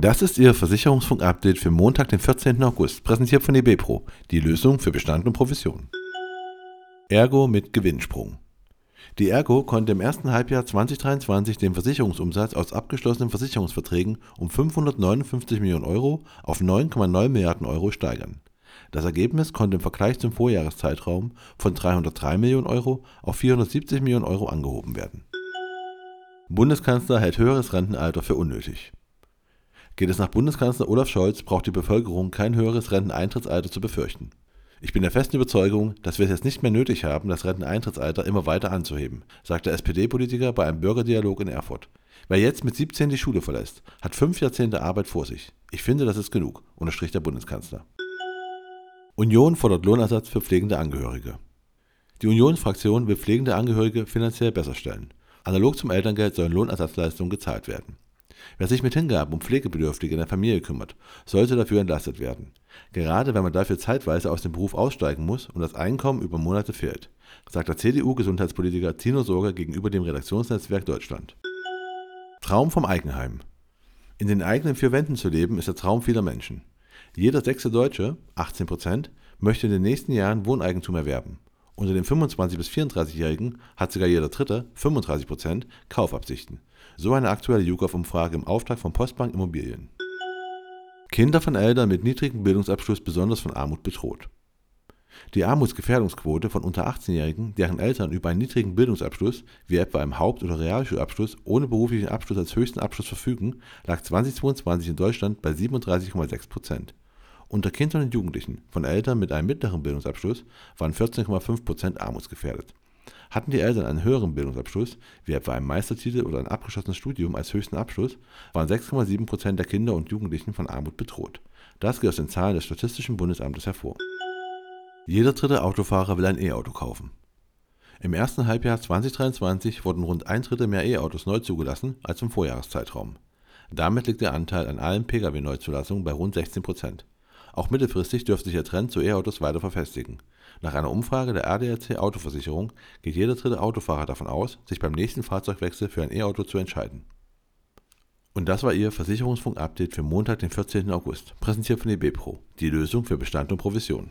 Das ist Ihr Versicherungsfunk-Update für Montag, den 14. August, präsentiert von eBepro, die Lösung für Bestand und Provision. Ergo mit Gewinnsprung. Die Ergo konnte im ersten Halbjahr 2023 den Versicherungsumsatz aus abgeschlossenen Versicherungsverträgen um 559 Millionen Euro auf 9,9 Milliarden Euro steigern. Das Ergebnis konnte im Vergleich zum Vorjahreszeitraum von 303 Millionen Euro auf 470 Millionen Euro angehoben werden. Bundeskanzler hält höheres Rentenalter für unnötig. Geht es nach Bundeskanzler Olaf Scholz, braucht die Bevölkerung kein höheres Renteneintrittsalter zu befürchten. Ich bin der festen Überzeugung, dass wir es jetzt nicht mehr nötig haben, das Renteneintrittsalter immer weiter anzuheben, sagt der SPD-Politiker bei einem Bürgerdialog in Erfurt. Wer jetzt mit 17 die Schule verlässt, hat fünf Jahrzehnte Arbeit vor sich. Ich finde, das ist genug, unterstrich der Bundeskanzler. Union fordert Lohnersatz für pflegende Angehörige. Die Unionsfraktion will pflegende Angehörige finanziell besser stellen. Analog zum Elterngeld sollen Lohnersatzleistungen gezahlt werden. Wer sich mit Hingaben um Pflegebedürftige in der Familie kümmert, sollte dafür entlastet werden. Gerade wenn man dafür zeitweise aus dem Beruf aussteigen muss und das Einkommen über Monate fehlt, sagt der CDU-Gesundheitspolitiker Tino Sorge gegenüber dem Redaktionsnetzwerk Deutschland. Traum vom Eigenheim. In den eigenen vier Wänden zu leben, ist der Traum vieler Menschen. Jeder sechste Deutsche, 18 Prozent, möchte in den nächsten Jahren Wohneigentum erwerben. Unter den 25- bis 34-Jährigen hat sogar jeder Dritte, 35 Prozent, Kaufabsichten. So eine aktuelle YouGov-Umfrage im Auftrag von Postbank Immobilien. Kinder von Eltern mit niedrigem Bildungsabschluss besonders von Armut bedroht. Die Armutsgefährdungsquote von unter 18-Jährigen, deren Eltern über einen niedrigen Bildungsabschluss, wie etwa einen Haupt- oder Realschulabschluss, ohne beruflichen Abschluss als höchsten Abschluss verfügen, lag 2022 in Deutschland bei 37,6 Prozent. Unter Kindern und Jugendlichen von Eltern mit einem mittleren Bildungsabschluss waren 14,5 Prozent armutsgefährdet. Hatten die Eltern einen höheren Bildungsabschluss, wie etwa einen Meistertitel oder ein abgeschlossenes Studium als höchsten Abschluss, waren 6,7 Prozent der Kinder und Jugendlichen von Armut bedroht. Das geht aus den Zahlen des Statistischen Bundesamtes hervor. Jeder dritte Autofahrer will ein E-Auto kaufen. Im ersten Halbjahr 2023 wurden rund ein Drittel mehr E-Autos neu zugelassen als im Vorjahreszeitraum. Damit liegt der Anteil an allen Pkw-Neuzulassungen bei rund 16 Prozent. Auch mittelfristig dürfte sich der Trend zu E-Autos weiter verfestigen. Nach einer Umfrage der ADAC Autoversicherung geht jeder dritte Autofahrer davon aus, sich beim nächsten Fahrzeugwechsel für ein E-Auto zu entscheiden. Und das war Ihr Versicherungsfunk-Update für Montag, den 14. August, präsentiert von eBepro, die Lösung für Bestand und Provision.